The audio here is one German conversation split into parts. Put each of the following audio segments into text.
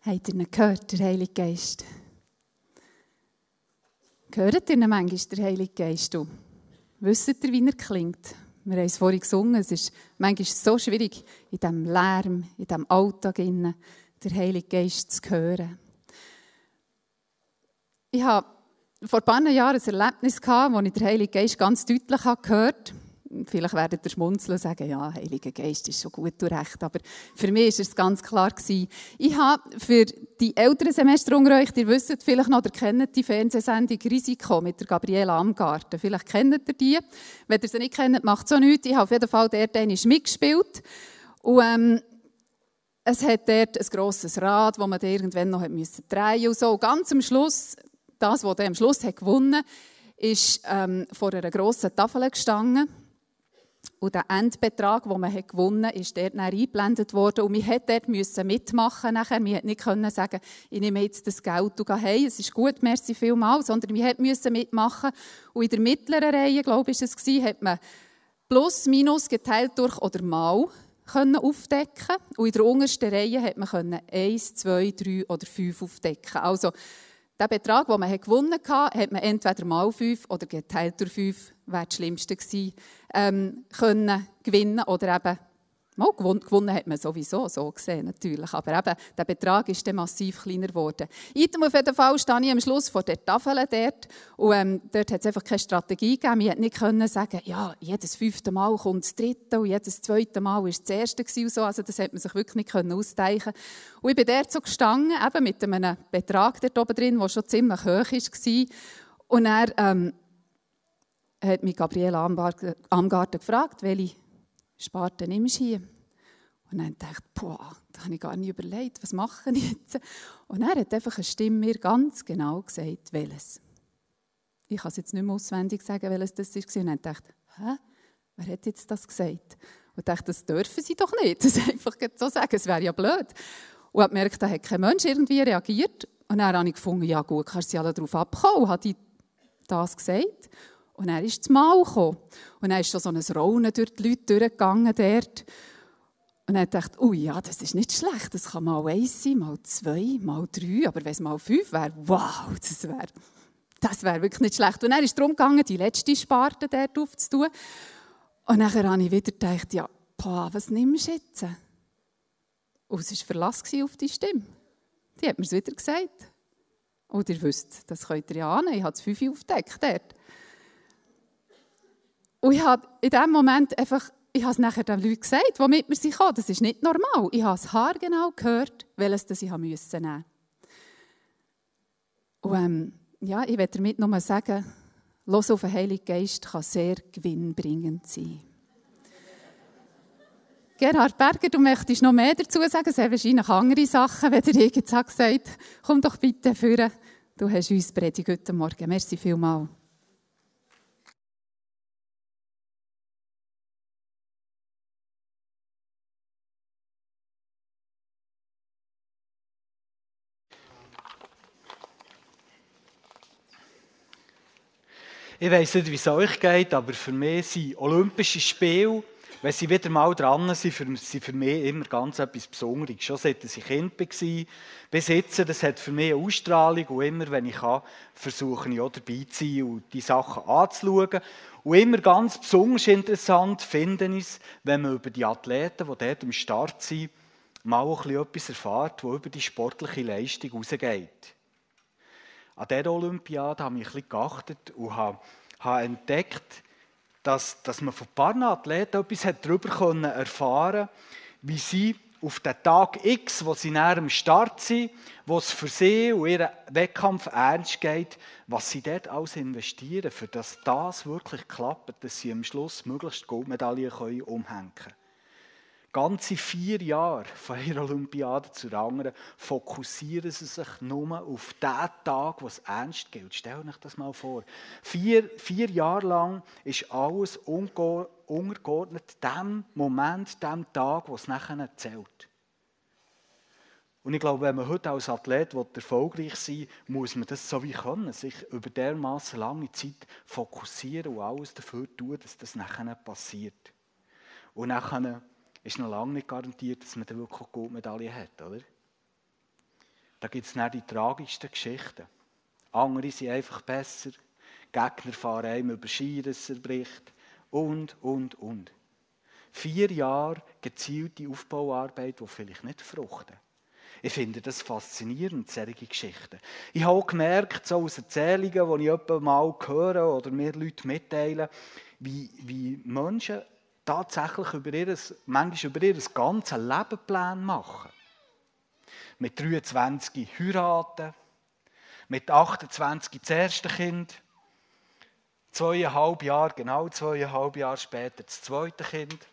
Habt ihr ihn gehört, der Heilige Geist? Hört ihr ihn manchmal, der Heilige Geist? Du? Wisst ihr, wie er klingt? Wir haben es vorhin gesungen, es ist manchmal so schwierig, in diesem Lärm, in diesem Alltag, innen, den Heiligen Geist zu hören. Ich habe vor ein paar Jahren ein Erlebnis wo ich den Heiligen Geist ganz deutlich gehört habe. Vielleicht werdet ihr schmunzeln und sagen, ja, Heiliger Geist ist schon gut und recht. Aber für mich war es ganz klar. Gewesen. Ich habe für die älteren Semester unter euch, ihr wisst vielleicht noch, ihr kennt die Fernsehsendung «Risiko» mit der Gabriela Amgarten. Vielleicht kennt ihr die. Wenn ihr sie nicht kennt, macht es auch nichts. Ich habe auf jeden Fall dort mitgespielt. Und ähm, es hat dort ein grosses Rad, das man irgendwann noch drehen musste. Und so. Ganz am Schluss, das, was am Schluss hat gewonnen hat, ist ähm, vor einer grossen Tafel gestanden und der Endbetrag, den man gewonnen hat, ist dort eingeblendet worden. Und man musste dort mitmachen. Nachher. Man nicht können sagen, ich nehme jetzt das Geld und gehe hey, es ist gut, merci vielmals. Sondern man musste mitmachen. Und in der mittleren Reihe, glaube ich, es war, hat man plus, minus geteilt durch oder mal können aufdecken. Und in der untersten Reihe hat man eins, zwei, drei oder fünf aufdecken. Also, den Betrag, den man gewonnen hat, hat man entweder mal fünf oder geteilt durch fünf, wäre das Schlimmste gewesen, ähm, können gewinnen oder eben Mal gewonnen, hat man sowieso, so gesehen natürlich. Aber eben, der Betrag ist dann massiv kleiner geworden. Item auf jeden Fall stehe ich am Schluss vor der Tafel dort. Und ähm, dort hat es einfach keine Strategie gegeben. Wir nicht können sagen, ja, jedes fünfte Mal kommt das dritte und jedes zweite Mal war das erste und so. Also das hat man sich wirklich nicht können ausdenken Und ich bin dort so gestanden, eben mit einem Betrag dort oben drin, der schon ziemlich hoch war. Und er ähm, hat mich Gabriele Amgarten gefragt, welche Sparte nimmst hier? Und dann dachte ich, boah, da habe ich gar nicht überlegt, was mache ich jetzt? Und er hat einfach eine Stimme mir ganz genau gesagt, welches. Ich kann es jetzt nicht mehr auswendig sagen, welches das war. Und dann dachte ich, hä? Wer hat jetzt das gesagt? Und ich dachte, das dürfen sie doch nicht. Das einfach so sagen, es wäre ja blöd. Und habe gemerkt, da hat kein Mensch irgendwie reagiert. Und dann habe ich gefunden, ja gut, kannst du alle darauf abkommen. Und habe das gesagt. Und er ist zum Mal gekommen. Und dann ist schon so ein Raunen durch die Leute durchgegangen dort. Und er dachte, oh ja, das ist nicht schlecht. Das kann mal eins sein, mal zwei, mal drei. Aber wenn es mal fünf wäre, wow, das wäre das wär wirklich nicht schlecht. Und dann ist darum gegangen, die letzte Sparte dort aufzutun. Und dann habe ich wieder gedacht, ja, boah, was nimmst du jetzt? Und es war Verlass auf die Stimme. Die hat mir es wieder gesagt. Und ihr wisst, das könnt ihr ja ahnen, ich habe das fünf aufgedeckt dort. Und ich habe in dem Moment einfach, ich habe es nachher den Leuten gesagt, die mit mir sind das ist nicht normal. Ich habe es haargenau gehört, welches das ich nehmen musste. Und ähm, ja, ich werde damit nur sagen, Los auf den Heiligen Geist kann sehr gewinnbringend sein. Gerhard Berger, du möchtest noch mehr dazu sagen. Es haben wahrscheinlich andere Sachen, wenn der jetzt gesagt komm doch bitte führen. Du hast uns predigt heute Morgen. Merci vielmals. Ich weiß nicht, wie es euch geht, aber für mich sind Olympische Spiele, wenn sie wieder mal dran sind, für, sind für mich immer ganz etwas Besonderes. Schon seit ich Kind war, bis jetzt, das hat für mich eine Ausstrahlung und immer, wenn ich kann, versuche ich auch dabei zu sein und die Sachen anzuschauen. Und immer ganz besonders interessant finde ich es, wenn man über die Athleten, die dort am Start sind, mal ein bisschen etwas erfährt, was über die sportliche Leistung hinausgeht. An dieser Olympiade habe ich ein bisschen geachtet und habe, habe entdeckt, dass, dass man von ein paar Athleten etwas darüber erfahren konnte, wie sie auf den Tag X, wo sie näher am Start sind, wo es für sie und ihren Wettkampf ernst geht, was sie dort alles investieren, für dass das wirklich klappt, dass sie am Schluss möglichst Goldmedaillen umhängen können ganze vier Jahre von einer Olympiade zur anderen fokussieren sie sich nur auf den Tag, wo es ernst gilt. Stell euch das mal vor. Vier, vier Jahre lang ist alles untergeordnet dem Moment, dem Tag, wo es nachher zählt. Und ich glaube, wenn man heute als Athlet erfolgreich sein will, muss man das so wie können, sich über dermaßen lange Zeit fokussieren und alles dafür tun, dass das nachher passiert. Und nachher ist noch lange nicht garantiert, dass man dann wirklich Goldmedaille hat, oder? da gibt es dann die tragischsten Geschichten. Andere sind einfach besser. Gegner fahren einem über Ski, dass er bricht. Und, und, und. Vier Jahre gezielte Aufbauarbeit, die vielleicht nicht fruchten. Ich finde das faszinierend, solche Geschichten. Ich habe auch gemerkt, so aus Erzählungen, die ich mal höre oder mir Leute mitteilen, wie, wie Menschen tatsächlich über ihr, manchmal über ihr ganzes Lebenplan machen. Mit 23 heiraten, mit 28 das erste Kind, zweieinhalb Jahre, genau zweieinhalb Jahre später das zweite Kind.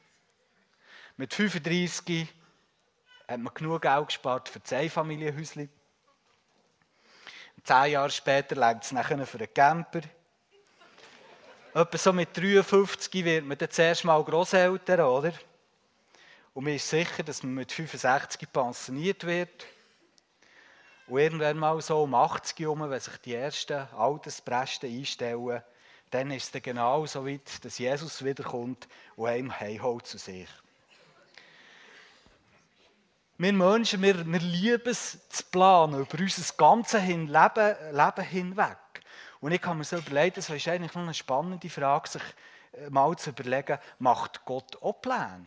Mit 35 hat man genug Geld gespart für das Einfamilienhäuschen. Zehn Jahre später legt es nachher für einen Camper. Etwa so mit 53 wird man dann zuerst mal Grosseltern, oder? Und man ist sicher, dass man mit 65 pensioniert wird. Und irgendwann mal so um 80 herum, wenn sich die ersten Alterspresten einstellen, dann ist es dann genau so weit, dass Jesus wiederkommt und einem heimholt zu sich. Wir Menschen, wir, wir lieben es zu planen über unser ganzes Leben, Leben hinweg. Und ich kann mir so überlegen, das ist eigentlich noch eine spannende Frage, sich äh, mal zu überlegen, macht Gott auch Pläne?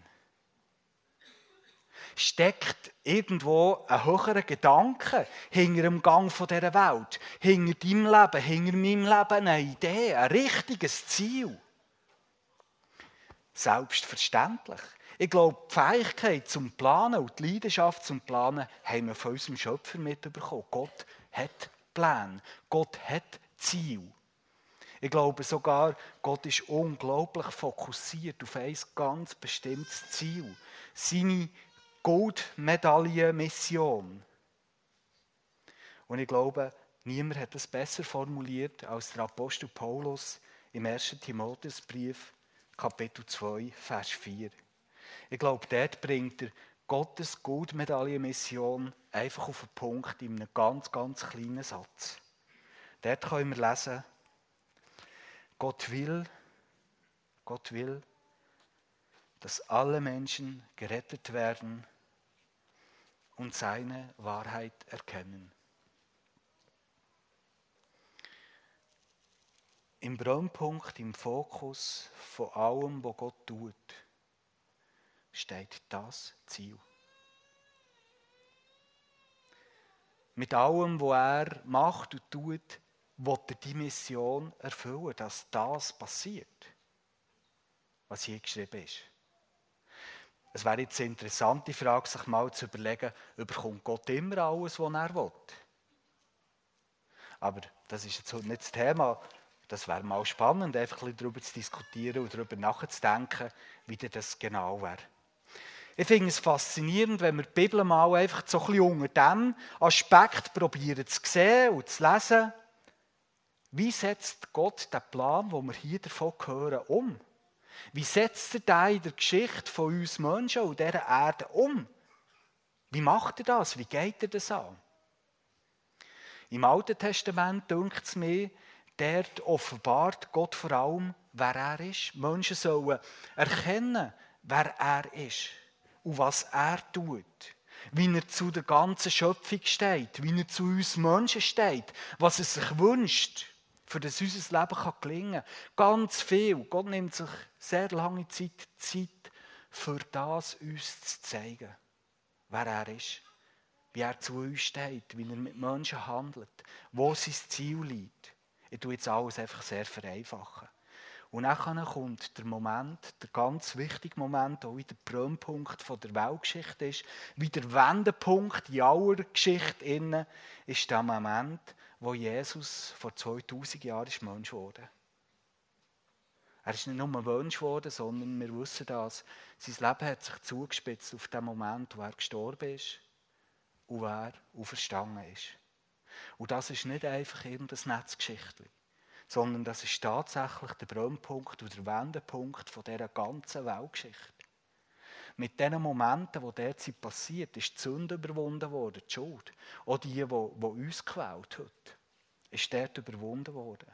Steckt irgendwo ein höherer Gedanke hinter dem Gang dieser Welt, hinter deinem Leben, hinter meinem Leben eine Idee, ein richtiges Ziel? Selbstverständlich. Ich glaube, die Fähigkeit zum Planen und die Leidenschaft zum Planen haben wir von unserem Schöpfer mitbekommen. Gott hat Pläne. Gott hat Ziel. Ich glaube sogar, Gott ist unglaublich fokussiert auf ein ganz bestimmtes Ziel. Seine Goldmedaillenmission. Und ich glaube, niemand hat das besser formuliert als der Apostel Paulus im 1. Timotheusbrief, Kapitel 2, Vers 4. Ich glaube, dort bringt er Gottes Goldmedaillenmission einfach auf den Punkt in einem ganz, ganz kleinen Satz. Dort können wir lesen, Gott will, Gott will, dass alle Menschen gerettet werden und seine Wahrheit erkennen. Im Brennpunkt, im Fokus von allem, was Gott tut, steht das Ziel. Mit allem, was er macht und tut, will er die Mission erfüllen, dass das passiert, was hier geschrieben ist. Es wäre jetzt eine interessante Frage, sich mal zu überlegen, überkommt Gott immer alles, was er will? Aber das ist jetzt nicht das Thema. Das wäre mal spannend, einfach ein darüber zu diskutieren und darüber nachzudenken, wie das genau wäre. Ich finde es faszinierend, wenn wir die Bibel mal einfach so ein bisschen unter diesem Aspekt probieren zu sehen und zu lesen. Wie setzt Gott den Plan, den wir hier davon hören, um? Wie setzt er den in der Geschichte von uns Menschen und dieser Erde um? Wie macht er das? Wie geht er das an? Im Alten Testament dünkt es mir, dort offenbart Gott vor allem, wer er ist. Menschen sollen erkennen, wer er ist und was er tut. Wie er zu der ganzen Schöpfung steht, wie er zu uns Menschen steht, was er sich wünscht, für das unser Leben kann gelingen kann. Ganz viel. Gott nimmt sich sehr lange Zeit, Zeit für das uns zu zeigen, wer er ist, wie er zu uns steht, wie er mit Menschen handelt, wo sein Ziel liegt. Ich tue jetzt alles einfach sehr vereinfachen. Und dann kommt der Moment, der ganz wichtige Moment, auch wie der Brennpunkt der Weltgeschichte ist, wie der Wendepunkt in aller Geschichte innen, ist der Moment, wo Jesus vor 2000 Jahren ist Mensch wurde. Er ist nicht nur Mensch geworden, sondern wir wissen das. Sein Leben hat sich zugespitzt auf den Moment, wo er gestorben ist und wo er auferstanden ist. Und das ist nicht einfach irgendein Netzgeschichtchen sondern das ist tatsächlich der Brennpunkt oder der Wendepunkt von dieser ganzen Weltgeschichte. Mit den Momenten, die derzeit passiert, ist die Sünde überwunden worden, die Schuld. Auch die, die, uns gequält hat, ist dort überwunden worden.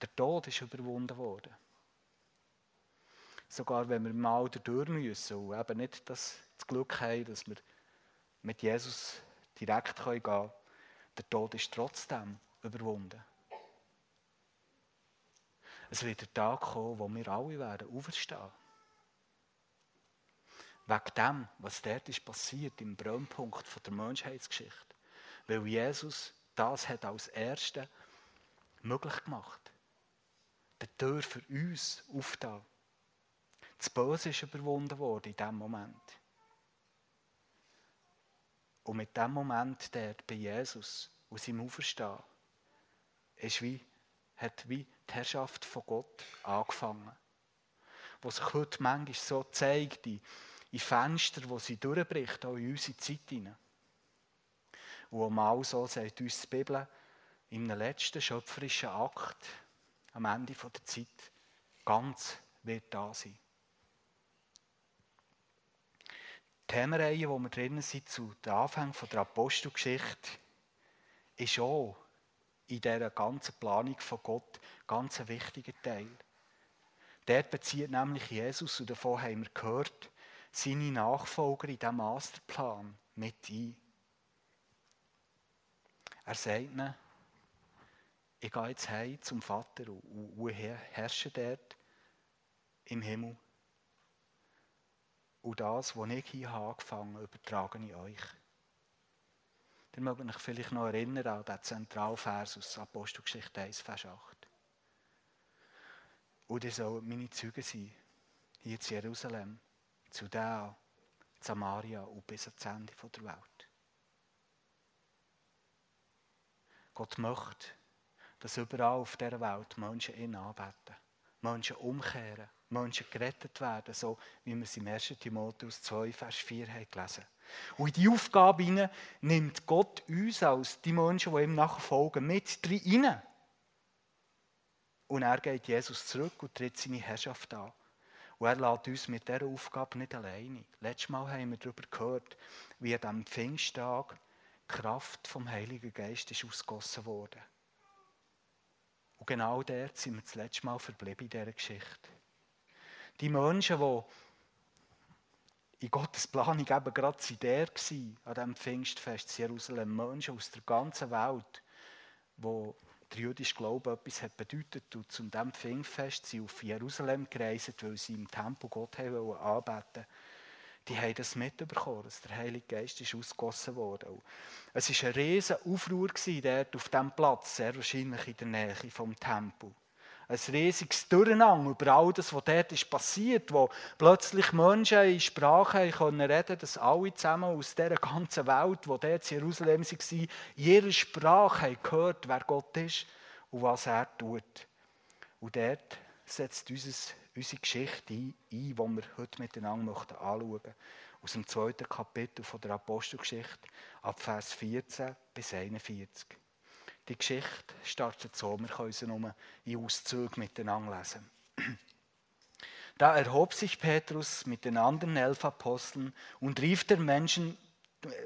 Der Tod ist überwunden worden. Sogar wenn wir mal dadurch müssen und eben nicht das, das Glück haben, dass wir mit Jesus direkt gehen können. Der Tod ist trotzdem überwunden. Es wird der Tag kommen, wo wir alle werden auferstehen. Wegen dem, was dort ist passiert, im Brennpunkt der Menschheitsgeschichte. Weil Jesus das hat als Erste möglich gemacht. Die Tür für uns aufgetan. Das Böse ist überwunden worden in diesem Moment. Und mit dem Moment dort bei Jesus und seinem Auferstehen ist wie, hat wie die Herrschaft von Gott angefangen. Wo sich heute manchmal so zeigt, in, in Fenster, wo sie durchbricht, auch in unsere Zeit hinein. Und mal so sagt uns die Bibel, in einem letzten schöpferischen Akt, am Ende der Zeit, ganz wird da sein. Die Themenreihe, wo wir drinnen sind, zu den Anfängen der Apostelgeschichte, ist auch in dieser ganzen Planung von Gott ganz ein wichtiger Teil. Dort bezieht nämlich Jesus, und davon haben wir gehört, seine Nachfolger in diesem Masterplan mit ein. Er sagt ihnen, ich gehe jetzt heim zum Vater und herrsche dort im Himmel. Und das, was ich hier angefangen habe, übertrage ich euch. Ihr mögt euch vielleicht noch erinnern an den Zentralvers aus Apostelgeschichte 1, Vers 8. Und ihr sollt meine Züge sein, hier in Jerusalem, zu der, Samaria und bis ans Ende der Welt. Gott möchte, dass überall auf dieser Welt Menschen ihn anbeten, Menschen umkehren, Menschen gerettet werden, so wie wir es im 1. Timotheus 2, Vers 4 haben gelesen Und in diese Aufgabe hinein nimmt Gott uns als die Menschen, die ihm nachfolgen, mit rein. Und er geht Jesus zurück und tritt seine Herrschaft an. Und er lässt uns mit dieser Aufgabe nicht alleine. Letztes Mal haben wir darüber gehört, wie an diesem Pfingsttag die Kraft vom Heiligen Geist ist ausgossen wurde. Und genau dort sind wir das letzte Mal verblieben in dieser Geschichte. Die Menschen, die in Gottes Planung eben gerade der waren, an diesem Pfingstfest in Jerusalem, Menschen aus der ganzen Welt, wo der jüdische Glaube etwas hat bedeutet und zu diesem Pfingstfest sind auf Jerusalem gereist, weil sie im Tempel Gott haben anbeten die haben das mitbekommen, dass der Heilige Geist ist ausgegossen wurde. es war ein riesiger Aufruhr dort auf diesem Platz, sehr wahrscheinlich in der Nähe vom Tempel. Ein riesiges Durcheinander über all das, was dort ist passiert, wo plötzlich Menschen in Sprache reden konnten, dass alle zusammen aus dieser ganzen Welt, die dort in Jerusalem waren, in ihrer Sprache gehört, wer Gott ist und was er tut. Und dort setzt unser unsere Geschichte ein, die wir heute miteinander anschauen möchten. Aus dem zweiten Kapitel der Apostelgeschichte, ab Vers 14 bis 41. Die Geschichte startet so, wir können sie nur in Auszügen miteinander lesen. Da erhob sich Petrus mit den anderen elf Aposteln und rief der, Menschen,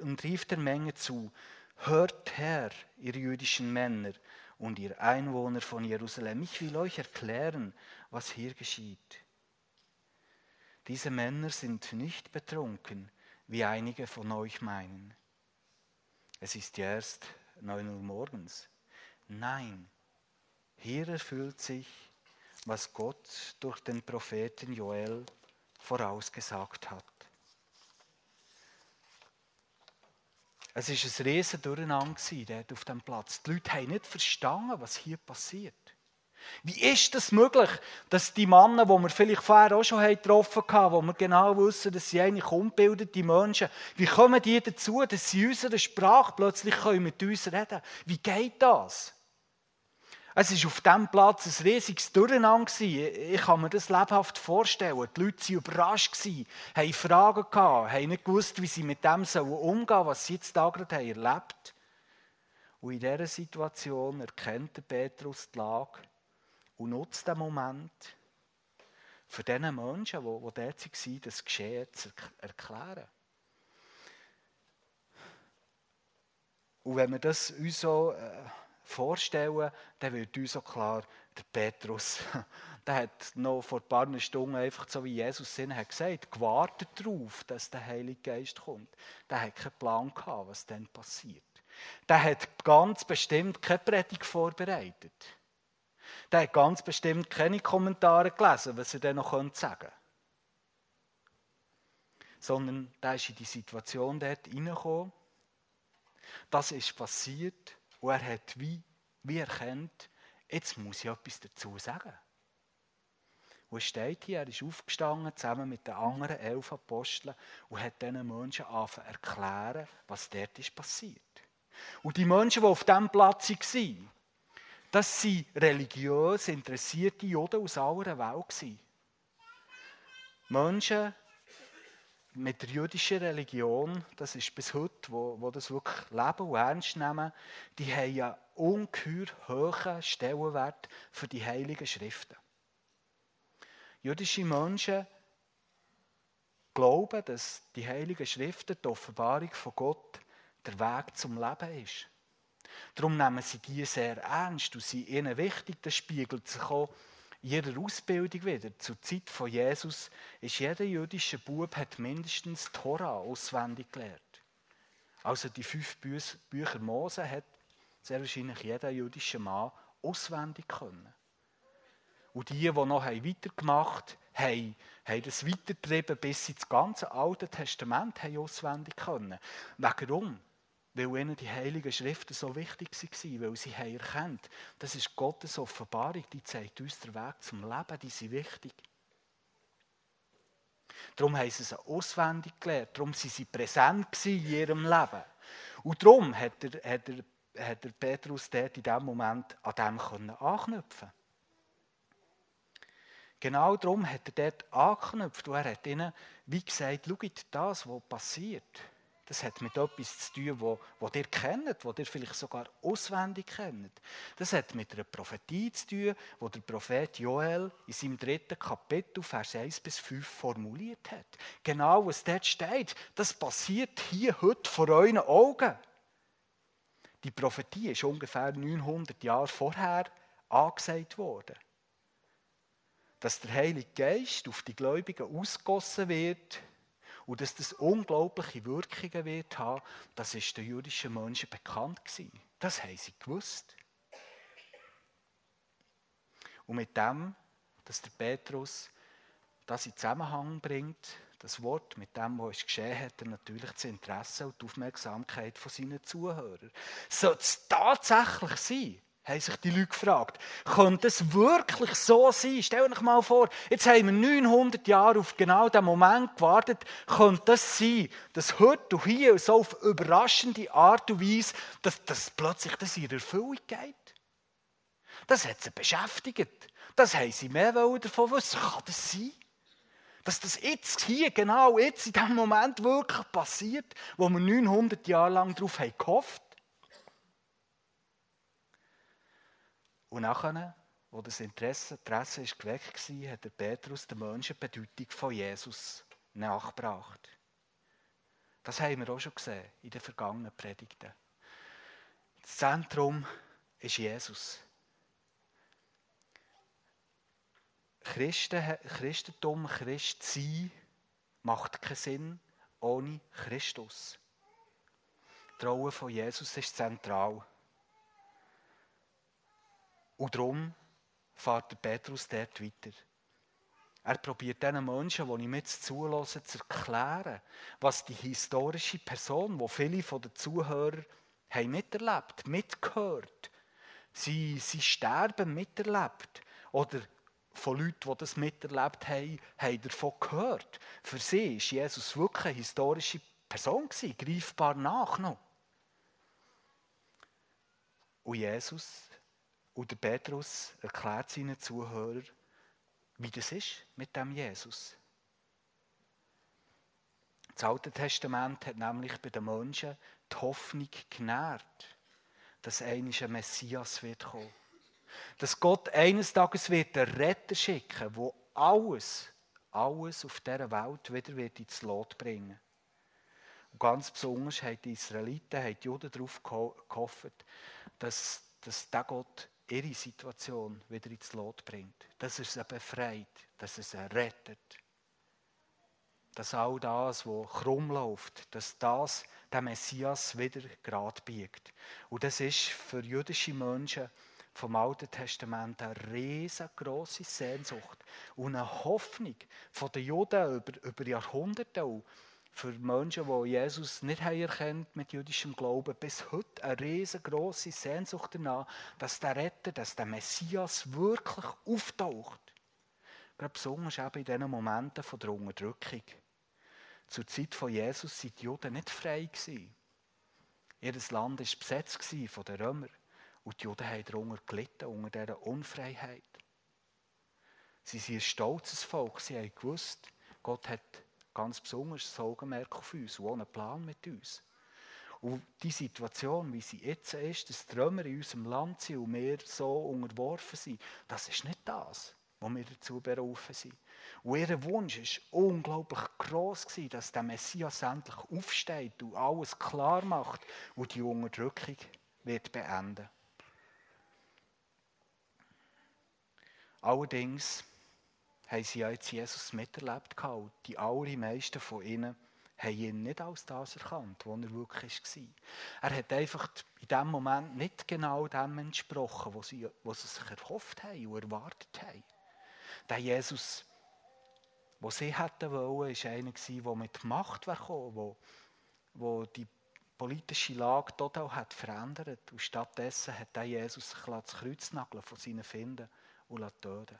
und rief der Menge zu, hört her, ihr jüdischen Männer und ihr Einwohner von Jerusalem, ich will euch erklären, was hier geschieht. Diese Männer sind nicht betrunken, wie einige von euch meinen. Es ist erst neun Uhr morgens. Nein, hier erfüllt sich, was Gott durch den Propheten Joel vorausgesagt hat. Es war ein riesen Durcheinander dort auf dem Platz. Die Leute haben nicht verstanden, was hier passiert. Wie ist das möglich, dass die Männer, die wir vielleicht vorher auch schon getroffen haben, wo wir genau wissen, dass sie eigentlich unbildete Menschen, wie kommen die dazu, dass sie in unserer Sprache plötzlich mit uns reden können? Wie geht das? Es war auf diesem Platz ein riesiges Durcheinander. Ich kann mir das lebhaft vorstellen. Die Leute waren überrascht, haben Fragen gehabt, haben nicht gewusst, wie sie mit dem umgehen sollen, was sie jetzt da gerade erlebt haben. Und in dieser Situation erkennt Petrus die Lage und nutzt den Moment, für diese Menschen, die dort waren, das Geschehen zu erklären. Und wenn wir das uns so äh, vorstellen, dann wird uns so klar, der Petrus, der hat noch vor ein paar Stunden einfach so wie Jesus Sinn hat gesagt, gewartet darauf, dass der Heilige Geist kommt. Der hat keinen Plan gehabt, was dann passiert. Der hat ganz bestimmt keine Predigt vorbereitet. Der hat ganz bestimmt keine Kommentare gelesen, was er dann noch sagen könnte. Sondern der ist in die Situation dort reingekommen. Das ist passiert und er hat wie, wie erkannt, jetzt muss ich etwas dazu sagen. Und es steht hier, er ist aufgestanden zusammen mit den anderen elf Aposteln und hat diesen Menschen angefangen erklären, was dort ist passiert. Und die Menschen, die auf diesem Platz waren, das waren religiös interessierte Juden aus aller Welt. Menschen mit der jüdischen Religion, das ist bis heute, wo, wo das wirklich leben und ernst nehmen, die haben ja ungeheuer hohen Stellenwert für die Heiligen Schriften. Jüdische Menschen glauben, dass die Heiligen Schriften, die Offenbarung von Gott, der Weg zum Leben ist. Darum nehmen sie die sehr ernst und sind ihnen wichtig. Das spiegelt sich auch in ihrer Ausbildung wieder. Zur Zeit von Jesus ist jeder jüdische Bub hat mindestens Tora auswendig gelernt. Also die fünf Bücher Mose hat sehr wahrscheinlich jeder jüdische Mann auswendig können. Und die, die noch weitergemacht haben, haben das weitergetrieben, bis sie das ganze Alte Testament haben auswendig können. Warum? Weil ihnen die Heiligen Schriften so wichtig waren, weil sie haben erkannt, das ist Gottes Offenbarung, die zeigt uns den Weg zum Leben, die sind wichtig. Darum haben sie es auswendig gelernt, darum waren sie präsent in ihrem Leben. Und darum hat der, hat der, hat der Petrus dort in diesem Moment an dem anknüpfen Genau darum hat er dort angeknüpft und er hat ihnen, wie gesagt, schaut, das, was passiert, das hat mit etwas zu tun, wo, wo ihr kennt, wo ihr vielleicht sogar auswendig kennt. Das hat mit einer Prophetie zu tun, wo der Prophet Joel in seinem dritten Kapitel, Vers 1 bis 5 formuliert hat. Genau, was dort steht, das passiert hier heute vor euren Augen. Die Prophetie ist ungefähr 900 Jahre vorher angesagt worden dass der Heilige Geist auf die Gläubigen ausgossen wird und dass das unglaubliche Wirkungen wird haben, das ist den jüdischen Menschen bekannt gewesen. Das haben sie gewusst. Und mit dem, dass der Petrus das in Zusammenhang bringt, das Wort mit dem, was geschehen hat, er natürlich das Interesse und die Aufmerksamkeit von seinen Zuhörern. Soll es tatsächlich sein, haben sich die Leute gefragt. Könnte es wirklich so sein? Stell euch mal vor, jetzt haben wir 900 Jahre auf genau diesen Moment gewartet. Könnte es sein, dass heute und hier so auf überraschende Art und Weise, dass, dass plötzlich das in Erfüllung geht? Das hat sie beschäftigt. Das haben sie mehr davon wissen. Kann das sein? Dass das jetzt hier, genau jetzt, in diesem Moment wirklich passiert, wo wir 900 Jahre lang darauf haben gehofft Und nachher, wo das Interesse, Interesse ist geweckt war, hat der Petrus den Menschen die Bedeutung von Jesus nachgebracht. Das haben wir auch schon gesehen in den vergangenen Predigten. Das Zentrum ist Jesus. Christen, Christentum, Christ sein, macht keinen Sinn ohne Christus. Die Rolle von Jesus ist zentral. Und darum fährt der Petrus dort weiter. Er probiert diesen Menschen, die ich mit zulasse, zu erklären, was die historische Person, wo viele von den Zuhörern haben miterlebt, mitgehört, sie, sie sterben miterlebt oder von Leuten, die das miterlebt haben, haben davon gehört. Für sie war Jesus wirklich eine historische Person, greifbar nach. Und Jesus und der Petrus erklärt seinen Zuhörern, wie das ist mit dem Jesus. Das Alte Testament hat nämlich bei den Menschen die Hoffnung genährt, dass eines ein Messias wird kommen. Dass Gott eines Tages wird einen Retter schicken, wo alles, alles auf dieser Welt wieder wird ins Lot bringen. Und ganz besonders haben die Israeliten, haben die Juden darauf gehofft, dass, dass der Gott ihre Situation wieder ins Lot bringt. Dass er sie befreit, dass er sie rettet. Dass all das, was krumm läuft, dass das der Messias wieder gerade biegt. Und das ist für jüdische Menschen vom Alten Testament eine riesengroße Sehnsucht und eine Hoffnung von den Juden über, über Jahrhunderte auch für Menschen, die Jesus nicht erkannt mit jüdischem Glauben, bis heute eine riesengroße Sehnsucht danach, dass der Retter, dass der Messias wirklich auftaucht. Gerade besonders eben in diesen Momenten von der Unterdrückung. Zur Zeit von Jesus waren die Juden nicht frei. Ihr Land war besetzt von den Römern. Und die Juden haben darunter gelitten, unter dieser Unfreiheit. Sie sind ein stolzes Volk. Sie haben gewusst, Gott hat ganz besonders ein Augenmerk auf uns und einen Plan mit uns. Und die Situation, wie sie jetzt ist, dass die in unserem Land sind und wir so unterworfen sind, das ist nicht das, was wir dazu berufen sind. Und ihr Wunsch war unglaublich groß, dass der Messias endlich aufsteht und alles klar macht und die Unterdrückung wird beenden. Allerdings haben sie ja jetzt Jesus miterlebt und die allermeisten von ihnen haben ihn nicht als das erkannt, was er wirklich war. Er hat einfach in dem Moment nicht genau dem entsprochen, was sie, was sie sich erhofft haben und erwartet haben. Der Jesus, den sie hätten wollen, war einer, der mit Macht kam, der die politische Lage total hat verändert. Und stattdessen hat der Jesus sich das Kreuz von seinen Finden und töten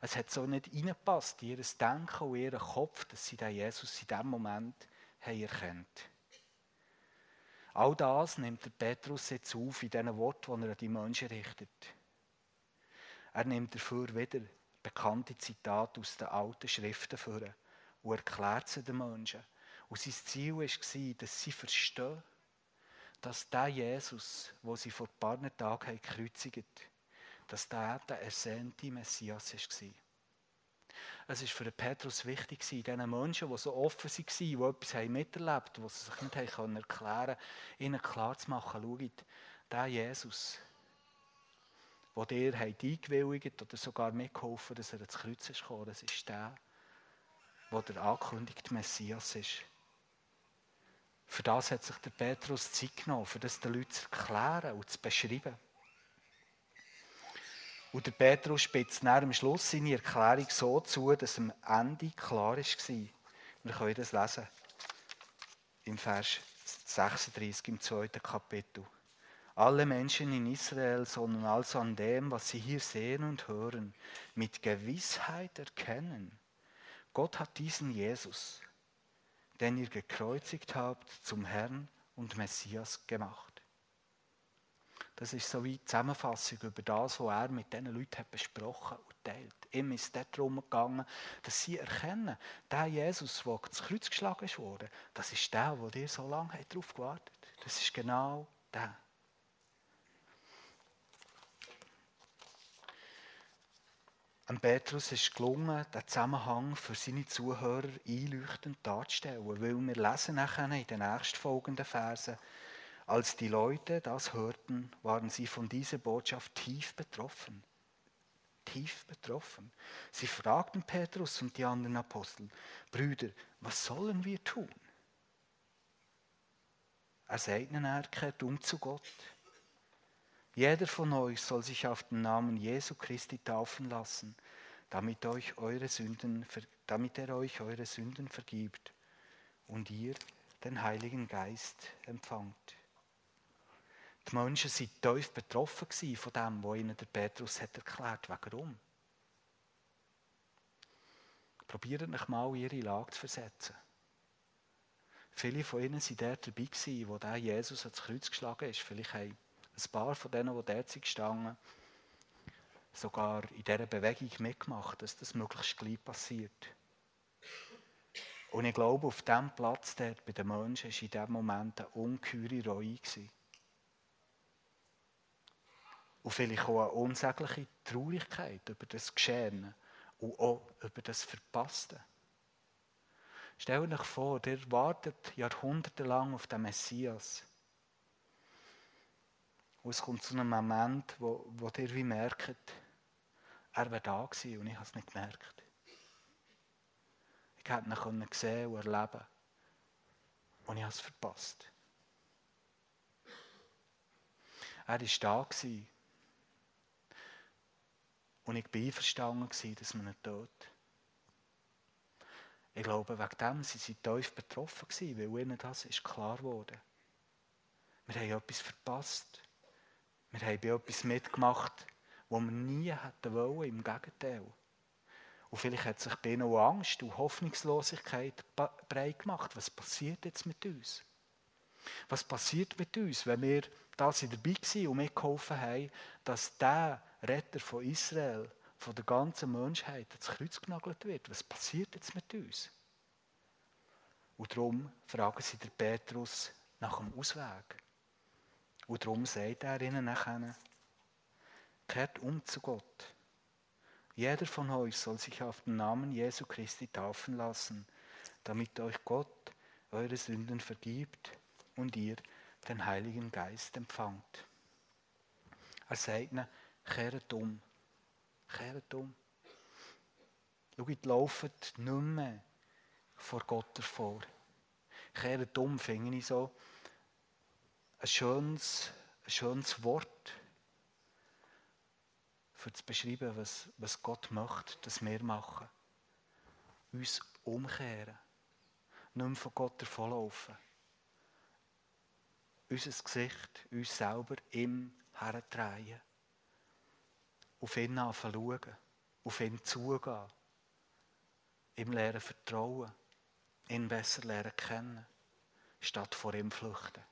Es hat so nicht reingepasst, in ihr Denken und ihren Kopf, dass sie den Jesus in diesem Moment haben All das nimmt der Petrus jetzt auf in diesen Worten, die er an die Menschen richtet. Er nimmt dafür wieder bekannte Zitate aus den alten Schriften vor und erklärt sie den Menschen. Und sein Ziel war, dass sie verstehen, dass der Jesus, wo sie vor ein paar Tagen gekreuzigt haben, dass der der ersehnte Messias war. Es war für Petrus wichtig, diesen Menschen, die so offen waren, die etwas miterlebt haben, was sie sich nicht erklären konnten, ihnen klarzumachen, schaut, der Jesus, der dir eingewilligt oder sogar mitgeholfen dass er ins Kreuz ist gekommen, das ist der, der der angekündigte Messias ist. Für das hat sich der Petrus Zeit genommen, für das den Leuten zu erklären und zu beschreiben. Und der Petrus spitzt nach am Schluss seine Erklärung so zu, dass am Ende klar war. Wir können das lesen. Im Vers 36 im zweiten Kapitel. Alle Menschen in Israel sollen also an dem, was sie hier sehen und hören, mit Gewissheit erkennen. Gott hat diesen Jesus, den ihr gekreuzigt habt, zum Herrn und Messias gemacht. Das ist so wie die Zusammenfassung über das, was er mit diesen Leuten hat besprochen und teilt. Ihm ist es darum gegangen, dass sie erkennen, der Jesus, der ins Kreuz geschlagen wurde, das ist der, der dir so lange darauf gewartet hat. Das ist genau der. Am Petrus ist gelungen, den Zusammenhang für seine Zuhörer einleuchtend darzustellen, weil wir lesen nachher in den nächstfolgenden Versen, als die Leute das hörten, waren sie von dieser Botschaft tief betroffen. Tief betroffen. Sie fragten Petrus und die anderen Apostel, Brüder, was sollen wir tun? Er sagt er kehrt um zu Gott. Jeder von euch soll sich auf den Namen Jesu Christi taufen lassen, damit, euch eure Sünden, damit er euch eure Sünden vergibt und ihr den Heiligen Geist empfangt. Die Menschen waren tief betroffen von dem, was ihnen der Petrus hat erklärt hat. Warum? Probiert euch mal ihre Lage zu versetzen. Viele von ihnen waren dort dabei, wo der Jesus ans Kreuz geschlagen ist. Vielleicht haben ein paar von denen, die dort sind gestanden, sogar in dieser Bewegung mitgemacht, dass das möglichst gleich passiert. Und ich glaube, auf diesem Platz dort bei den Menschen war in diesem Moment eine ungeheure Reue. Und vielleicht auch eine unsägliche Traurigkeit über das Geschehen und auch über das Verpasste. Stell euch vor, ihr wartet jahrhundertelang auf den Messias. Und es kommt zu einem Moment, wo, wo ihr wie merkt, er wäre da gewesen und ich habe es nicht gemerkt. Ich hätte ihn sehen und erleben und ich habe es verpasst. Er war da gewesen. Und ich war einverstanden, dass man ihn tut. Ich glaube, wegen dem sind sie tief betroffen gewesen, weil ihnen das ist klar geworden. Wir haben etwas verpasst. Wir haben etwas mitgemacht, was wir nie hätten wollen, im Gegenteil. Und vielleicht hat sich bei ihnen auch Angst und Hoffnungslosigkeit breit gemacht. Was passiert jetzt mit uns? Was passiert mit uns, wenn wir da dabei waren und mitgeholfen haben, dass der Retter von Israel, von der ganzen Menschheit, ans Kreuz genagelt wird? Was passiert jetzt mit uns? Und darum fragen sie der Petrus nach dem Ausweg. Und darum sagt er ihnen nachher, kehrt um zu Gott. Jeder von euch soll sich auf den Namen Jesu Christi taufen lassen, damit euch Gott eure Sünden vergibt und ihr den Heiligen Geist empfangt. Er sagt ihnen, kehrt um. Kehrt um. Schaut, lauft nicht mehr vor Gott davor. Kehrt um, finde ich so ein schönes, ein schönes Wort, für zu beschreiben, was, was Gott möchte, dass wir machen. Uns umkehren. Nicht mehr von Gott davonlaufen. Unser Gesicht, uns selber ihm herdrehen. Auf ihn anfangen Auf ihn zugehen. Ihm lernen vertrauen. Ihn besser lernen kennen. Statt vor ihm flüchten.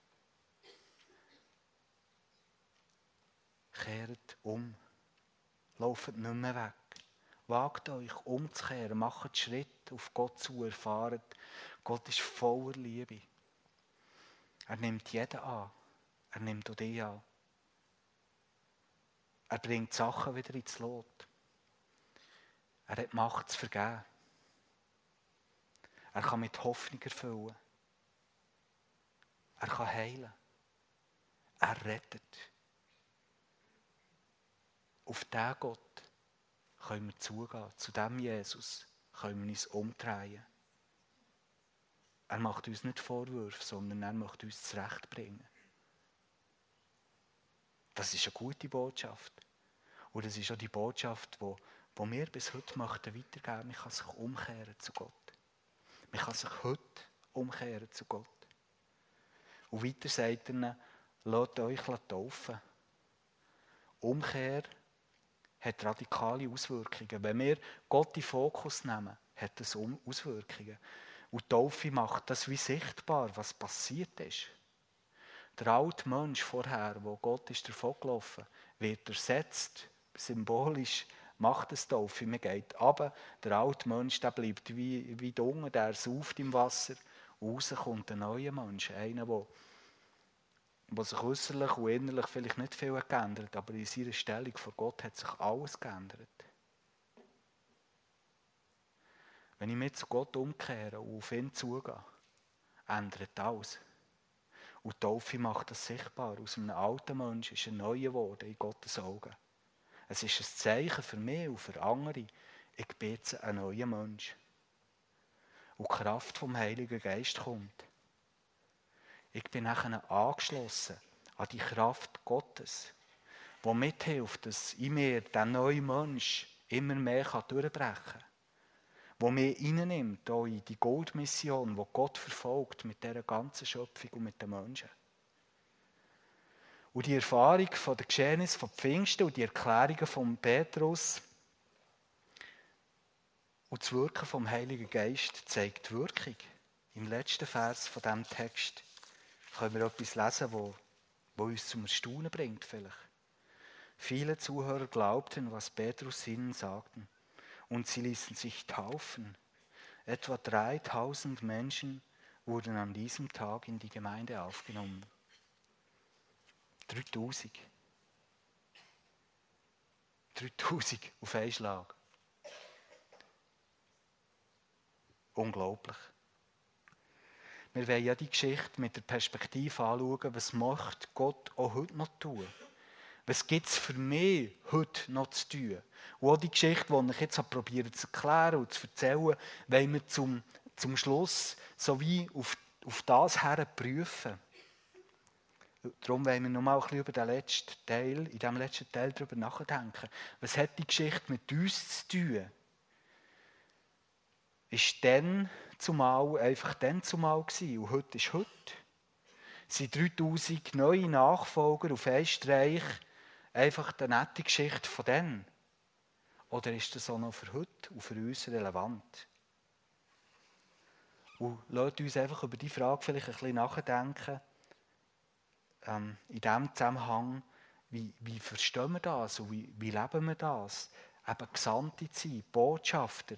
Kehrt um. Lauft nicht mehr weg. Wagt euch umzukehren. Macht Schritt auf Gott zu. Erfahrt, Gott ist voller Liebe. Er nimmt jeden an. Er nimmt auch dich an. Er bringt Sachen wieder ins Lot. Er hat Macht zu vergeben. Er kann mit Hoffnung erfüllen. Er kann heilen. Er rettet. Auf diesen Gott können wir zugehen. Zu dem Jesus können wir uns umdrehen. Er macht uns nicht Vorwürfe, sondern er möchte uns zurechtbringen. Das ist eine gute Botschaft. Und das ist auch die Botschaft, die, die wir bis heute möchten weitergeben. Man kann sich umkehren zu Gott. Man kann sich heute umkehren zu Gott. Und weiter sagt er, lasst euch taufen. Umkehr hat radikale Auswirkungen. Wenn wir Gott in Fokus nehmen, hat das Auswirkungen. Und Taufe macht das wie sichtbar, was passiert ist. Der alte Mensch vorher, wo Gott ist davon gelaufen, wird ersetzt, symbolisch macht es Taufe. Man geht aber der alte Mensch, der bleibt wie, wie dunkel, der sauft im Wasser. Raus kommt ein neuer Mensch, einer, der was sich äußerlich und innerlich vielleicht nicht viel geändert hat, aber in seiner Stellung vor Gott hat sich alles geändert. Wenn ich mit zu Gott umkehre und auf ihn zugehe, ändert alles. Und die Taufe macht das sichtbar. Aus einem alten Menschen ist ein neuer geworden in Gottes Augen. Es ist ein Zeichen für mich und für andere. Ich bin jetzt ein neuer Mensch. Und die Kraft vom Heiligen Geist kommt. Ich bin nachher angeschlossen an die Kraft Gottes, die mithilft, dass in mir der neue Mensch immer mehr durchbrechen kann. Wo mir reinnimmt in die Goldmission, die Gott verfolgt mit dieser ganzen Schöpfung und mit den Menschen. Und die Erfahrung von der Geschehnis von Pfingsten und die Erklärungen von Petrus und das Wirken vom Heiligen Geist zeigt Wirkung. Im letzten Vers von diesem Text können wir etwas lesen, wo, wo uns zum Erstaunen bringt vielleicht. Viele Zuhörer glaubten, was Petrus ihnen sagten, und sie ließen sich taufen. Etwa 3000 Menschen wurden an diesem Tag in die Gemeinde aufgenommen. 3000. 3000 auf einen Schlag. Unglaublich. wir wollen ja die Geschichte mit der Perspektive anschauen, was macht Gott auch heute noch tun? Was gibt es für mich heute noch zu tun? Und auch die Geschichte, die ich jetzt probiert zu erklären und zu erzählen, wollen wir zum, zum Schluss so wie auf, auf das her prüfen. Darum wollen wir noch mal ein bisschen über den letzten Teil, in diesem letzten Teil darüber nachdenken. Was hat die Geschichte mit uns zu tun? Ist dann zumal einfach dann zumal gewesen und heute ist heute? Sind 3000 neue Nachfolger auf einen Streich einfach eine nette Geschichte von denen? Oder ist das auch noch für heute und für uns relevant? Und lasst uns einfach über die Frage vielleicht ein bisschen nachdenken, ähm, in diesem Zusammenhang, wie, wie verstehen wir das und wie, wie leben wir das? Eben Gesandte zu sein, Botschafter,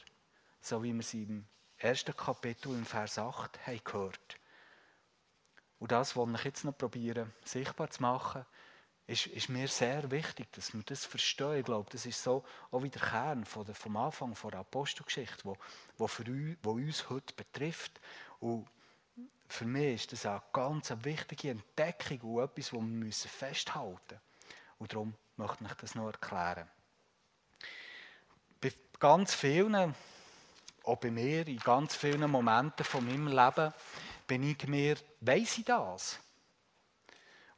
so wie wir sie im ersten Kapitel im Vers 8 haben gehört. Und das, was ich jetzt noch probiere, sichtbar zu machen, ist, ist, mir sehr wichtig, dass wir das verstehen. Ich glaube, das ist so auch wieder der Kern von der, vom Anfang der Apostelgeschichte, wo, wo, für uns, wo uns heute betrifft. Und für mich ist das eine ganz wichtige Entdeckung und etwas, das wir festhalten müssen. Und darum möchte ich das noch erklären. Bei ganz vielen, auch bei mir, in ganz vielen Momenten von meinem Leben, bin ich mir, weiss ich das?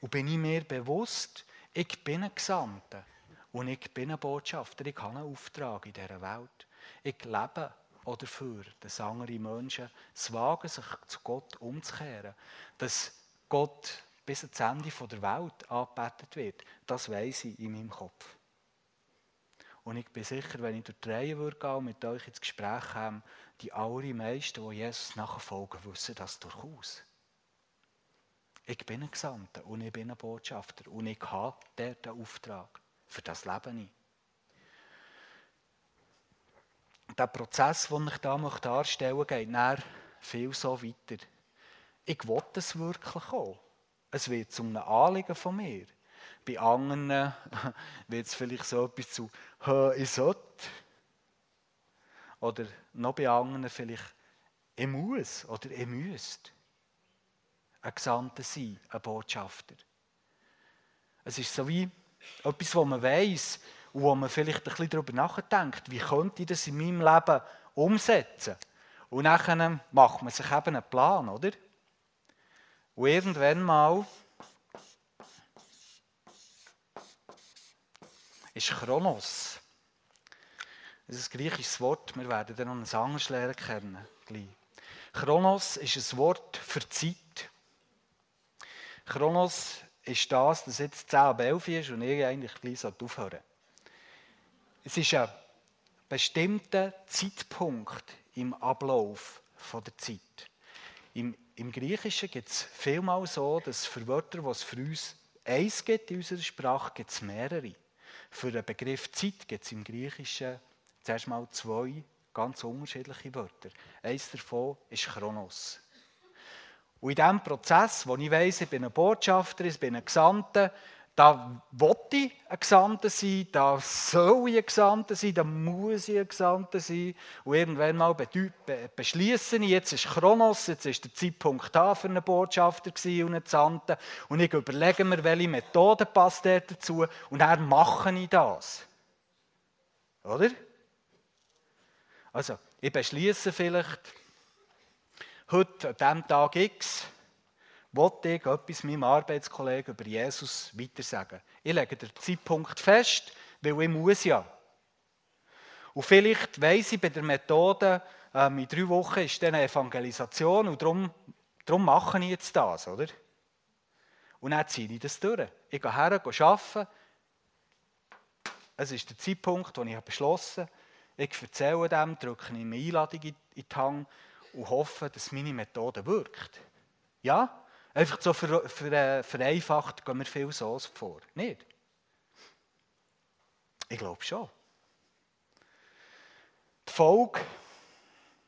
Und bin ich mir bewusst, ich bin ein Gesandter und ich bin ein Botschafter, ich habe einen Auftrag in dieser Welt. Ich lebe oder dafür, dass andere Menschen es wagen, sich zu Gott umzukehren. Dass Gott bis ans Ende der Welt angebetet wird, das weiß ich in meinem Kopf. Und ich bin sicher, wenn ich durch die Reihe würde und mit euch ins Gespräch komme, die allermeisten, die Jesus nachfolgen, wissen das durchaus. Ich bin ein Gesandter und ich bin ein Botschafter und ich habe einen Auftrag. Für das lebe ich der Prozess, den ich hier darstellen möchte, geht dann viel so weiter. Ich will das wirklich auch. Es wird zu einem Anliegen von mir. Bei anderen wird es vielleicht so etwas zu «ich sollte». Oder noch bei anderen vielleicht «ich muss» oder «ich müsste». Ein Gesandter sein, ein Botschafter. Es ist so wie etwas, was man weiß, und wo man vielleicht ein bisschen darüber nachdenkt, wie könnte ich das in meinem Leben umsetzen. Und dann macht man sich eben einen Plan, oder? Und irgendwann mal ist Chronos. Das ist ein griechisches Wort, wir werden dann noch ein anderes lernen kennen. Chronos ist ein Wort für Zeit. Chronos ist das, das jetzt 10 ab 11 ist und ich eigentlich gleich aufhören. Es ist ein bestimmter Zeitpunkt im Ablauf der Zeit. Im, im Griechischen gibt es vielmal so, dass für Wörter, was es für uns eins gibt in unserer Sprache, gibt es mehrere. Für den Begriff Zeit gibt es im Griechischen zuerst mal zwei ganz unterschiedliche Wörter. Eins davon ist Chronos. Und in diesem Prozess, wo ich weiss, ich bin ein Botschafter, ich bin ein Gesandter, da wollte ich ein Gesandter sein, da soll ich ein Gesandter sein, da muss ich ein Gesandter sein. Und irgendwann mal beschließe ich, jetzt ist Chronos, jetzt ist der Zeitpunkt da für einen Botschafter und einen Gesandten. Und ich überlege mir, welche Methode passt dazu und dann mache ich das. Oder? Also, ich beschließe vielleicht, heute an diesem Tag X, wollte ich etwas meinem Arbeitskollegen über Jesus weitersagen. Ich lege den Zeitpunkt fest, weil ich muss ja. Und vielleicht weiss ich bei der Methode, ähm, in drei Wochen ist dann eine Evangelisation und darum, darum mache ich jetzt das, oder? Und dann ziehe ich das durch. Ich gehe her, gehe arbeiten. Es ist der Zeitpunkt, wo ich beschlossen habe, ich erzähle dem, drücke eine Einladung in die Hand und hoffe, dass meine Methode wirkt. Ja? Einfach so für, äh, vereinfacht gehen wir viel so vor. Nicht? Ich glaube schon. Die Folge,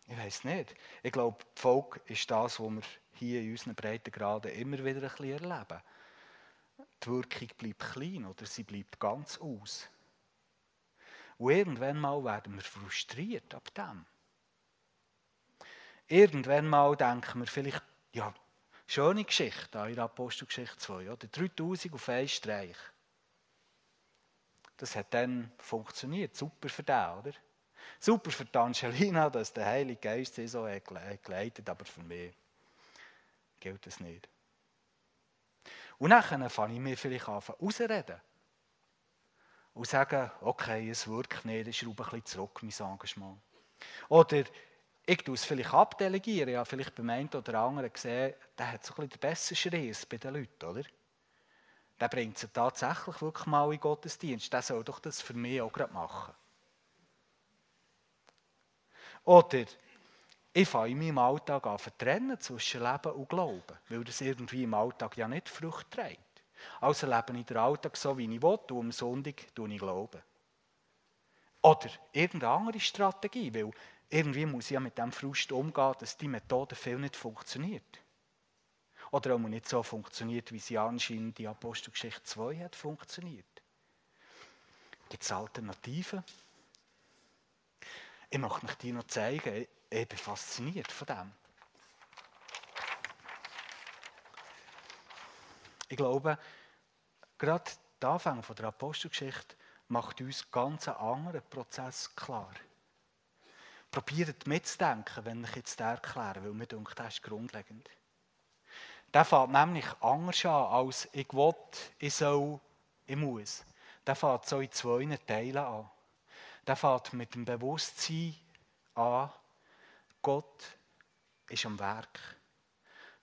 ich weiß nicht, ich glaube, die Folge ist das, was wir hier in unseren Breitengraden immer wieder ein bisschen erleben. Die Wirkung bleibt klein oder sie bleibt ganz aus. Und irgendwann mal werden wir frustriert ab dem. Irgendwann mal denken wir vielleicht, Ja, schöne Geschichte in der Apostelgeschichte 2. Oder? 3000 auf einen Streich. Das hat dann funktioniert. Super für den, oder? Super für die Angelina, dass der Heilige Geist sie so geleitet aber für mich gilt das nicht. Und dann fange ich mir vielleicht an ausreden. Und sagen, okay, es wirkt nicht, ich schraube ein bisschen zurück, mein Engagement. Oder ich tue es vielleicht abdelegieren. Ja, vielleicht beim einen oder anderen gesehen, der hat so ein bisschen den besseren Schreis bei den Leuten, oder? Der bringt sie tatsächlich wirklich mal in Gottesdienst. Der soll doch das für mich auch gerade machen. Oder ich fange in meinem Alltag an vertrennen zwischen Leben und Glauben, weil das irgendwie im Alltag ja nicht Frucht trägt. Also lebe ich den Alltag so, wie ich will, und am Sonntag tue ich Glauben. Oder irgendeine andere Strategie, weil irgendwie muss ich ja mit dem Frust umgehen, dass die Methode viel nicht funktioniert. Oder auch nicht so funktioniert, wie sie anscheinend die Apostelgeschichte 2 hat funktioniert. Gibt es Alternativen? Ich möchte euch die noch zeigen. Ich bin fasziniert von dem. Ich glaube, gerade der Anfang der Apostelgeschichte macht uns ganz einen anderen Prozess klar. Probiert mitzudenken, wenn ich jetzt erkläre, weil mir denkt, das ist grundlegend. Der fängt nämlich anders an, als ich will, ich soll, ich muss. Der fängt so in zwei Teilen an. Der fängt mit dem Bewusstsein an, Gott ist am Werk,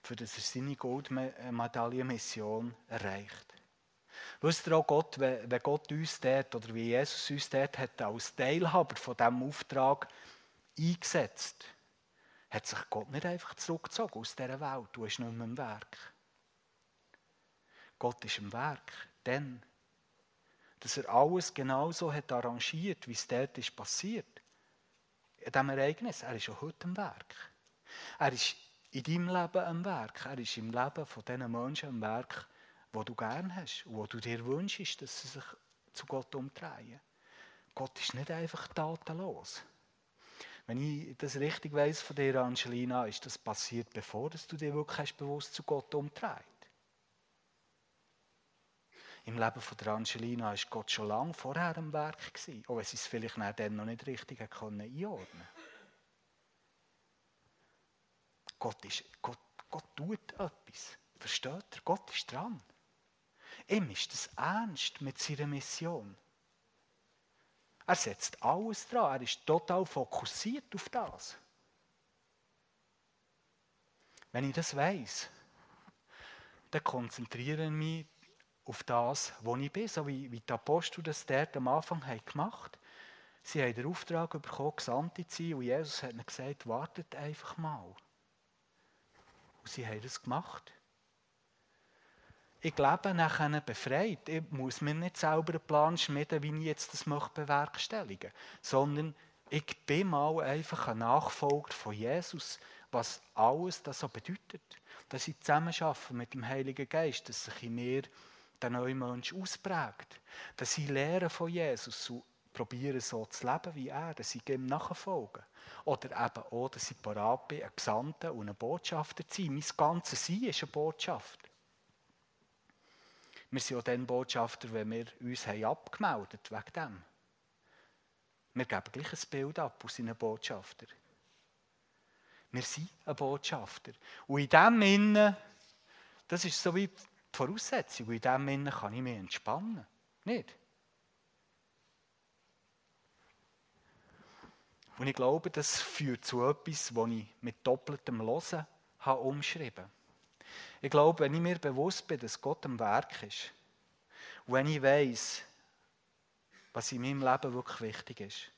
für das er seine Goldmedaillenmission erreicht. Wisst ihr auch, Gott, wenn Gott uns dort oder wie Jesus uns dort hat als Teilhaber von diesem Auftrag eingesetzt, hat sich Gott nicht einfach zurückgezogen aus dieser Welt. Du bist nicht mehr im Werk. Gott ist im Werk, denn dass er alles genauso hat arrangiert, wie es dort ist passiert in diesem Ereignis. Er ist auch heute am Werk. Er ist in deinem Leben am Werk. Er ist im Leben von diesen Menschen am Werk, wo du gern hast und wo du dir wünschst, dass sie sich zu Gott umdrehen. Gott ist nicht einfach tatenlos. Wenn ich das richtig weiß von dir, Angelina, ist das passiert, bevor du dir wirklich bewusst zu Gott umdrehst. Im Leben von der Angelina war Gott schon lange vorher am Werk, gewesen, auch wenn sie es vielleicht dann noch nicht richtig einordnen konnte. Gott, ist, Gott, Gott tut etwas. Versteht ihr? Gott ist dran. Ihm ist das ernst mit seiner Mission. Er setzt alles dran. Er ist total fokussiert auf das. Wenn ich das weiß, dann konzentriere ich mich auf das, wo ich bin, so wie, wie die Apostel das dort am Anfang haben gemacht haben. Sie haben den Auftrag bekommen, gesandt zu sein, und Jesus hat ihnen gesagt, wartet einfach mal. Und sie haben das gemacht. Ich lebe nachher befreit. Ich muss mir nicht selber einen Plan schmieden, wie ich jetzt das möchte bewerkstelligen möchte, sondern ich bin mal einfach ein Nachfolger von Jesus, was alles das so bedeutet. Dass ich zusammen mit dem Heiligen Geist, dass sich in mir der neue Mensch ausprägt. Dass sie lernen von Jesus und probieren so zu leben wie er, dass sie ihm nachfolgen. Oder eben auch, dass ich parat bin, ein Gesandter und ein Botschafter zu sein. Mein ganzes Sein ist eine Botschaft. Wir sind auch dann Botschafter, wenn wir uns haben abgemeldet wegen dem. Wir geben gleich ein Bild ab aus seinen Botschafter. Wir sind ein Botschafter. Und in dem Innen, das ist so wie die Voraussetzung. Und in dem Sinne kann ich mich entspannen. Nicht? Und ich glaube, das führt zu etwas, was ich mit doppeltem Losen habe umschrieben Ich glaube, wenn ich mir bewusst bin, dass Gott am Werk ist, und wenn ich weiß, was in meinem Leben wirklich wichtig ist,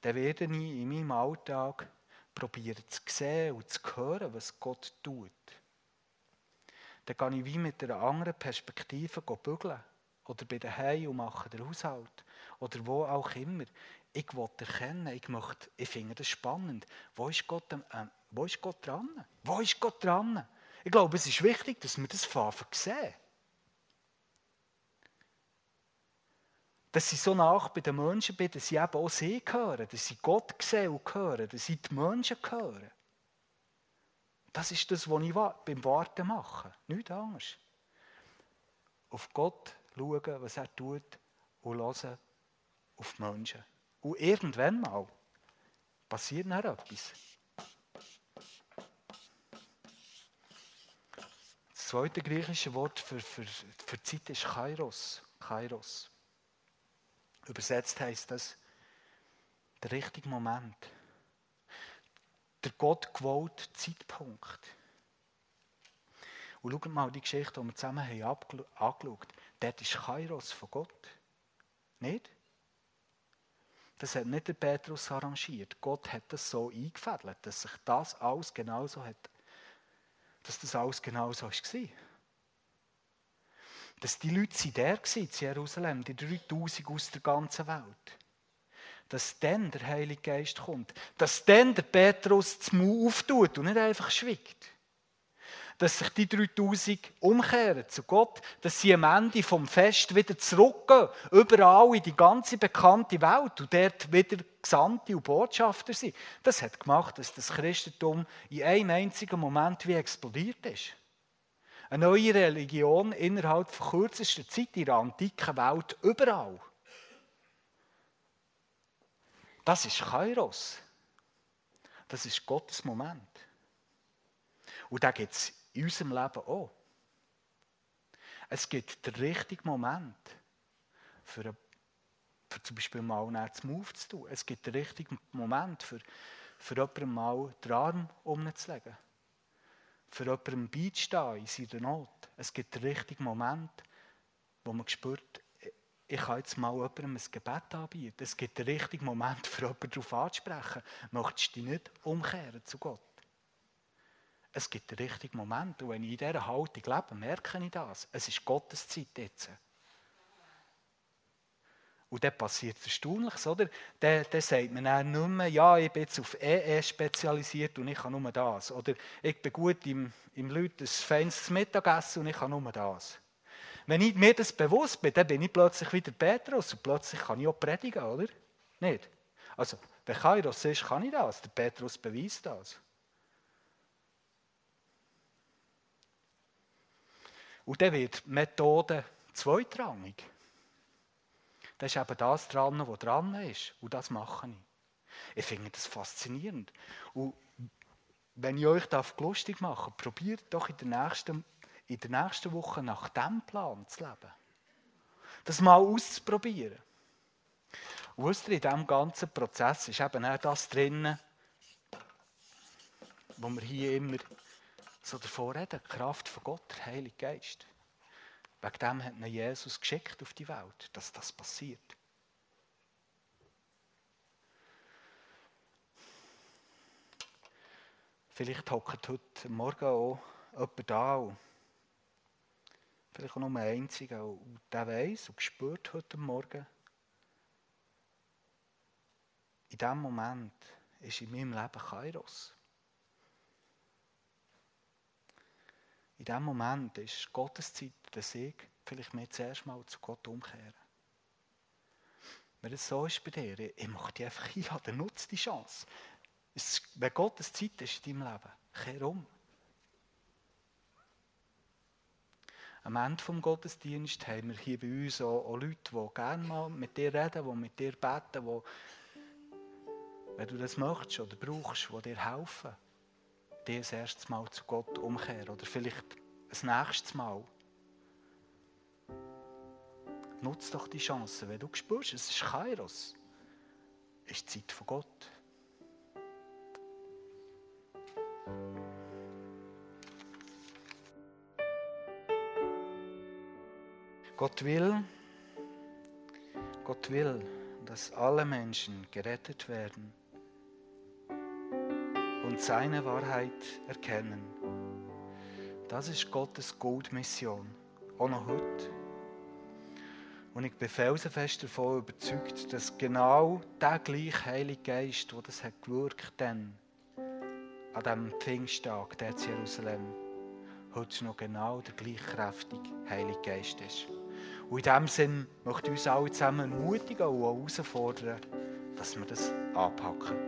dann werde ich in meinem Alltag probieren zu sehen und zu hören, was Gott tut dann kann ich wie mit einer anderen Perspektive bügeln. Oder bei den Heim und mache den Haushalt. Oder wo auch immer. Ich will erkennen, ich, möchte, ich finde das spannend. Wo ist, Gott, äh, wo ist Gott dran? Wo ist Gott dran? Ich glaube, es ist wichtig, dass wir das Fahren sehen. Dass sie so nach bei den Menschen bin, dass sie eben auch sie hören, dass sie Gott sehen und hören, dass sie die Menschen hören. Das ist das, was ich beim Warten mache. Nicht Angst. Auf Gott schauen, was er tut und hören auf die Menschen. Und irgendwann mal passiert dann etwas. Das zweite griechische Wort für, für, für Zeit ist Kairos. Kairos. Übersetzt heißt das der richtige Moment. Der Gott gewollte Zeitpunkt. Und schaut mal die Geschichte, die wir zusammen haben angeschaut. Dort ist Kairos von Gott. Nicht? Das hat nicht der Petrus arrangiert. Gott hat das so eingefädelt, dass sich das alles genauso hat, dass das alles genauso war. Dass die Leute da waren in Jerusalem, die 3000 aus der ganzen Welt. Dass dann der Heilige Geist kommt. Dass dann der Petrus das Mund auftut und nicht einfach schwiegt dass sich die 3000 umkehren zu Gott, dass sie am Ende vom Fest wieder zurückgehen, überall in die ganze bekannte Welt und dort wieder Gesandte und Botschafter sind. Das hat gemacht, dass das Christentum in einem einzigen Moment wie explodiert ist. Eine neue Religion innerhalb von kürzester Zeit in der antiken Welt überall. Das ist Kairos. Das ist Gottes Moment. Und da gibt es in unserem Leben auch. Es gibt den richtigen Moment für, für zum Beispiel mal einen Move zu tun. Es gibt den richtigen Moment für, für jemanden mal den Arm umzulegen. Für jemanden beizustehen in seiner Not. Es gibt den richtigen Moment, wo man spürt, ich kann jetzt mal jemandem ein Gebet anbieten. Es gibt den richtigen Moment, für jemanden darauf anzusprechen. Möchtest du dich nicht umkehren zu Gott? Es gibt den richtigen Moment. Und wenn ich in dieser Haltung lebe, merke ich das. Es ist Gottes Zeit jetzt. Und dann passiert Erstaunliches, oder? Dann, dann sagt man dann nicht mehr, ja, ich bin jetzt auf EE spezialisiert und ich kann nur das. Oder ich bin gut im, im Leuten ein feines Mittagessen und ich kann nur das. Wenn ich mir das bewusst bin, dann bin ich plötzlich wieder Petrus und plötzlich kann ich auch predigen, oder? Nicht? Also, wenn Kairos ist, kann ich das. Der Petrus beweist das. Und dann wird die Methode zweitrangig. Das ist eben das dran, was dran ist. Und das mache ich. Ich finde das faszinierend. Und wenn ich euch das lustig mache, probiert doch in der, nächsten, in der nächsten Woche nach diesem Plan zu leben. Das mal auszuprobieren. Und wisst ihr, in diesem ganzen Prozess ist eben auch das drin, wo wir hier immer so davor reden, die Kraft von Gott, der Heilige Geist. Wegen dem hat ihn Jesus geschickt auf die Welt, dass das passiert. Vielleicht hockt heute Morgen auch jemand da vielleicht auch nur ein einziger der weiß und spürt heute Morgen, in diesem Moment ist in meinem Leben Kairos. In diesem Moment ist Gottes Zeit, dass ich vielleicht mir zuerst mal zu Gott umkehren. Wenn es so ist bei dir, ich mache dich einfach einladen, nutze die Chance. Es, wenn Gottes Zeit ist in deinem Leben, kehr um. Am Ende des Gottesdienstes haben wir hier bei uns auch, auch Leute, die gerne mal mit dir reden, die mit dir beten, die, wenn du das möchtest oder brauchst, die dir helfen dir das erste Mal zu Gott umkehren oder vielleicht das nächste Mal. Nutz doch die Chance, wenn du spürst, es ist Kairos. Es ist die Zeit von Gott. Gott will, Gott will, dass alle Menschen gerettet werden und seine Wahrheit erkennen. Das ist Gottes Goldmission, auch noch heute. Und ich bin felsenfest davon überzeugt, dass genau der gleiche Heilige Geist, der das hat dann, an diesem Pfingsttag, der in Jerusalem, heute noch genau der gleich kräftige Heilige Geist ist. Und in diesem Sinn möchte ich uns alle zusammen ermutigen und auch herausfordern, dass wir das anpacken.